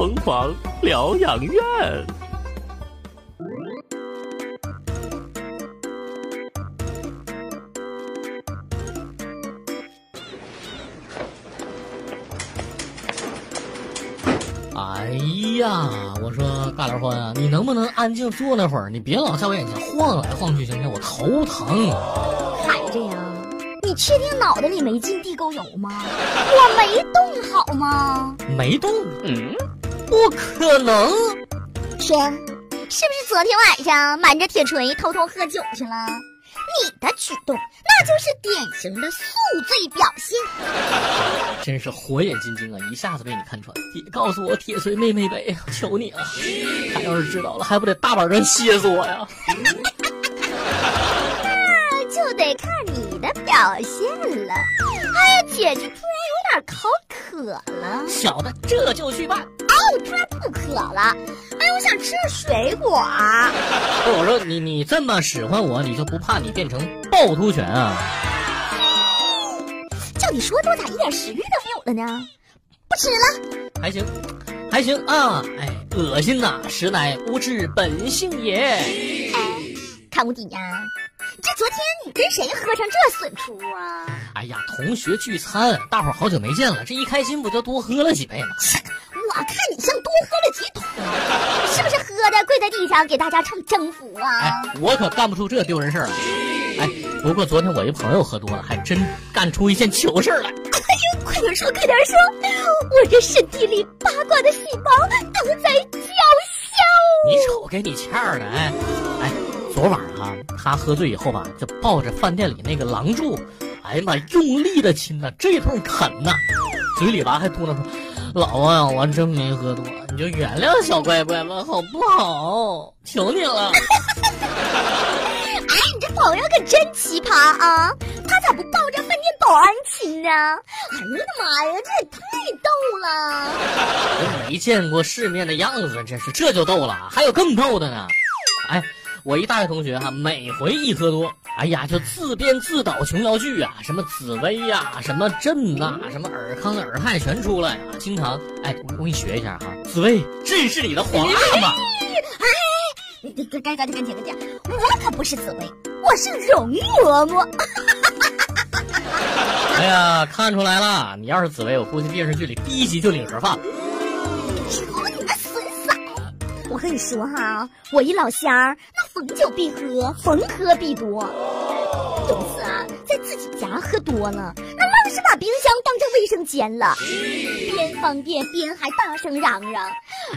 疯狂疗养院。哎呀，我说大莲花啊，你能不能安静坐那会儿？你别老在我眼前晃来晃去，行不行？我头疼。还这样？你确定脑袋里没进地沟油吗？我没动好吗？没动？嗯，不可能。轩，是不是昨天晚上瞒着铁锤偷偷喝酒去了？你的举动那就是典型的宿醉表现。真是火眼金睛啊！一下子被你看穿。别告诉我铁锤妹妹呗，求你了！他要是知道了，还不得大板砖歇死我呀？那 就得看你的表现了。哎呀，姐姐突然有点口渴了。小的这就去办。哦，我突然不渴了。哎，我想吃水果。不是我说你，你这么使唤我，你就不怕你变成趵突犬啊？叫你说多，咋一点食欲都没有了呢？不吃了。还行，还行啊！哎，恶心呐！实乃无知本性也。哎，看无底呀！这昨天你跟谁喝成这损出啊？哎呀，同学聚餐，大伙儿好久没见了，这一开心不就多喝了几杯吗？我看你像多喝了几桶，是不是喝的跪在地上给大家唱征服啊？哎，我可干不出这丢人事儿来。哎，不过昨天我一朋友喝多了，还真干出一件糗事儿来。哎呦，快点说，快点说！我这身体里八卦的细胞都在叫嚣。你瞅给你欠儿的，哎哎，昨晚啊，他喝醉以后吧，就抱着饭店里那个廊柱，哎呀妈，用力的亲呐，这通啃呐，嘴里吧还嘟囔说：“老王呀，我真没喝多，你就原谅小乖乖吧，好不好？求你了。”哎，你这朋友可真奇葩啊！他咋不抱着饭店保安亲呢？哎呀我的妈呀，这也太逗了！没见过世面的样子，真是这就逗了，还有更逗的呢。哎，我一大学同学哈、每回一喝多，哎呀，就自编自导琼瑶剧啊，什么紫薇呀、什么朕呐、什么尔康、尔泰全出来啊，经常哎，我我给你学一下哈，紫薇，朕是你的皇阿玛。你你赶赶紧赶紧赶紧！我可不是紫薇，我是容嬷嬷。哎呀，看出来了，你要是紫薇，我估计电视剧里第一集就领盒饭。我跟你说哈，我一老乡儿，那逢酒必喝，逢喝必多。有次啊，在自己家喝多了，那愣是把冰箱当成卫生间了，边方便边还大声嚷嚷：“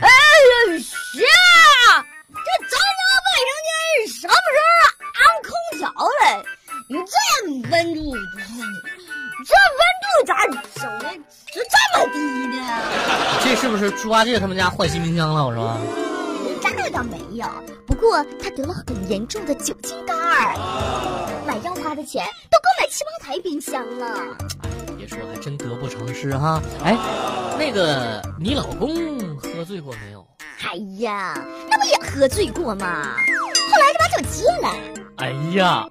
哎呀，呀，这咱家卫生间什么时候安空调了？你这温度，这温度咋整的就这么低呢？”这是不是猪八戒他们家换新冰箱了？我说。这倒没有，不过他得了很严重的酒精肝儿，买药花的钱都够买七八台冰箱了。别说，还真得不偿失哈。哎，那个你老公喝醉过没有？哎呀，那不也喝醉过吗？后来就把酒戒了。哎呀，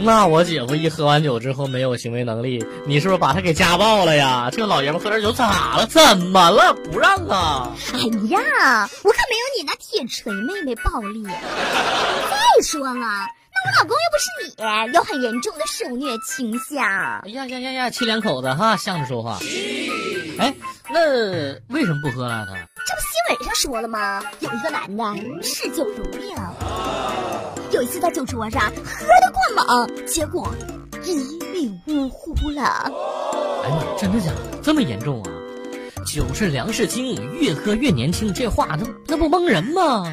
那我姐夫一喝完酒之后没有行为能力，你是不是把他给家暴了呀？这个老爷们喝点酒咋了？怎么了？不让啊？哎呀，我可没有你那铁锤妹妹暴力。再说了，那我老公又不是你，有很严重的受虐倾向。哎呀呀呀呀，亲两口子哈，向着说话。哎，那为什么不喝了他？这不新闻上说了吗？有一个男的嗜酒如命，有一次在酒桌上喝得过猛，结果一命呜呼了。哎呀妈，真的假的？这么严重啊？酒是粮食精，越喝越年轻，这话那那不蒙人吗？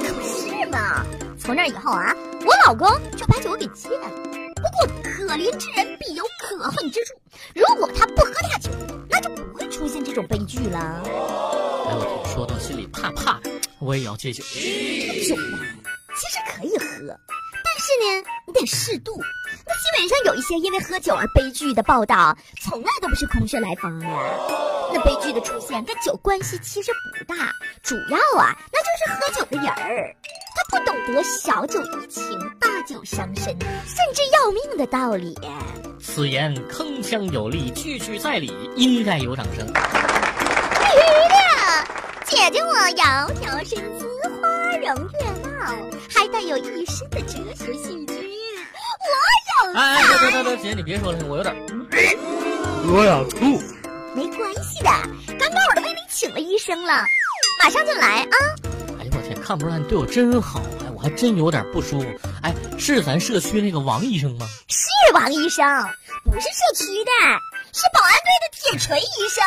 可不是嘛！从那以后啊，我老公就把酒给戒了。不过可怜之人必有可恨之处，如果他不喝大酒，那就不会出现这种悲剧了。说到心里怕怕，我也要戒酒。酒啊，其实可以喝，但是呢，你得适度。那新闻上有一些因为喝酒而悲剧的报道，从来都不是空穴来风的。那悲剧的出现跟酒关系其实不大，主要啊，那就是喝酒的人儿，他不懂得小酒怡情，大酒伤身，甚至要命的道理。此言铿锵有力，句句在理，应该有掌声。姐姐我窈窕身姿，花容月貌，还带有一身的哲学性质。我有哎哎，得得得得，姐你别说了，我有点我想吐。没关系的，刚刚我都为你请了医生了，马上就来啊！哎呦我天，看不出来你对我真好，哎，我还真有点不舒服。哎，是咱社区那个王医生吗？是王医生，不是社区的，是保安队的铁锤医生，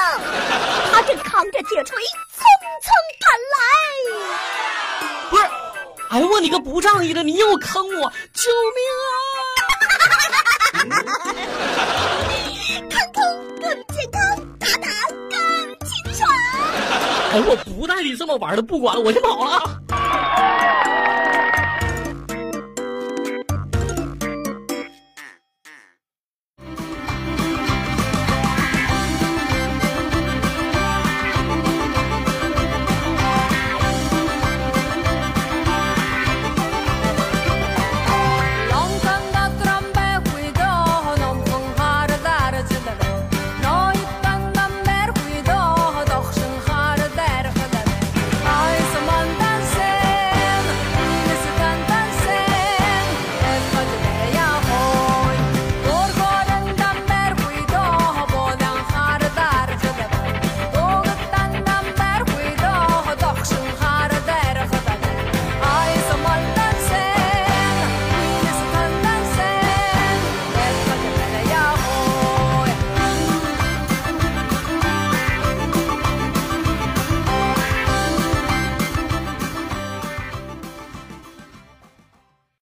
他正扛着铁锤匆匆赶来。不是，哎呦我你个不仗义的，你又坑我，救命啊！看空更健康，打打更清爽。哎，我不带你这么玩的，不管了，我先跑了啊！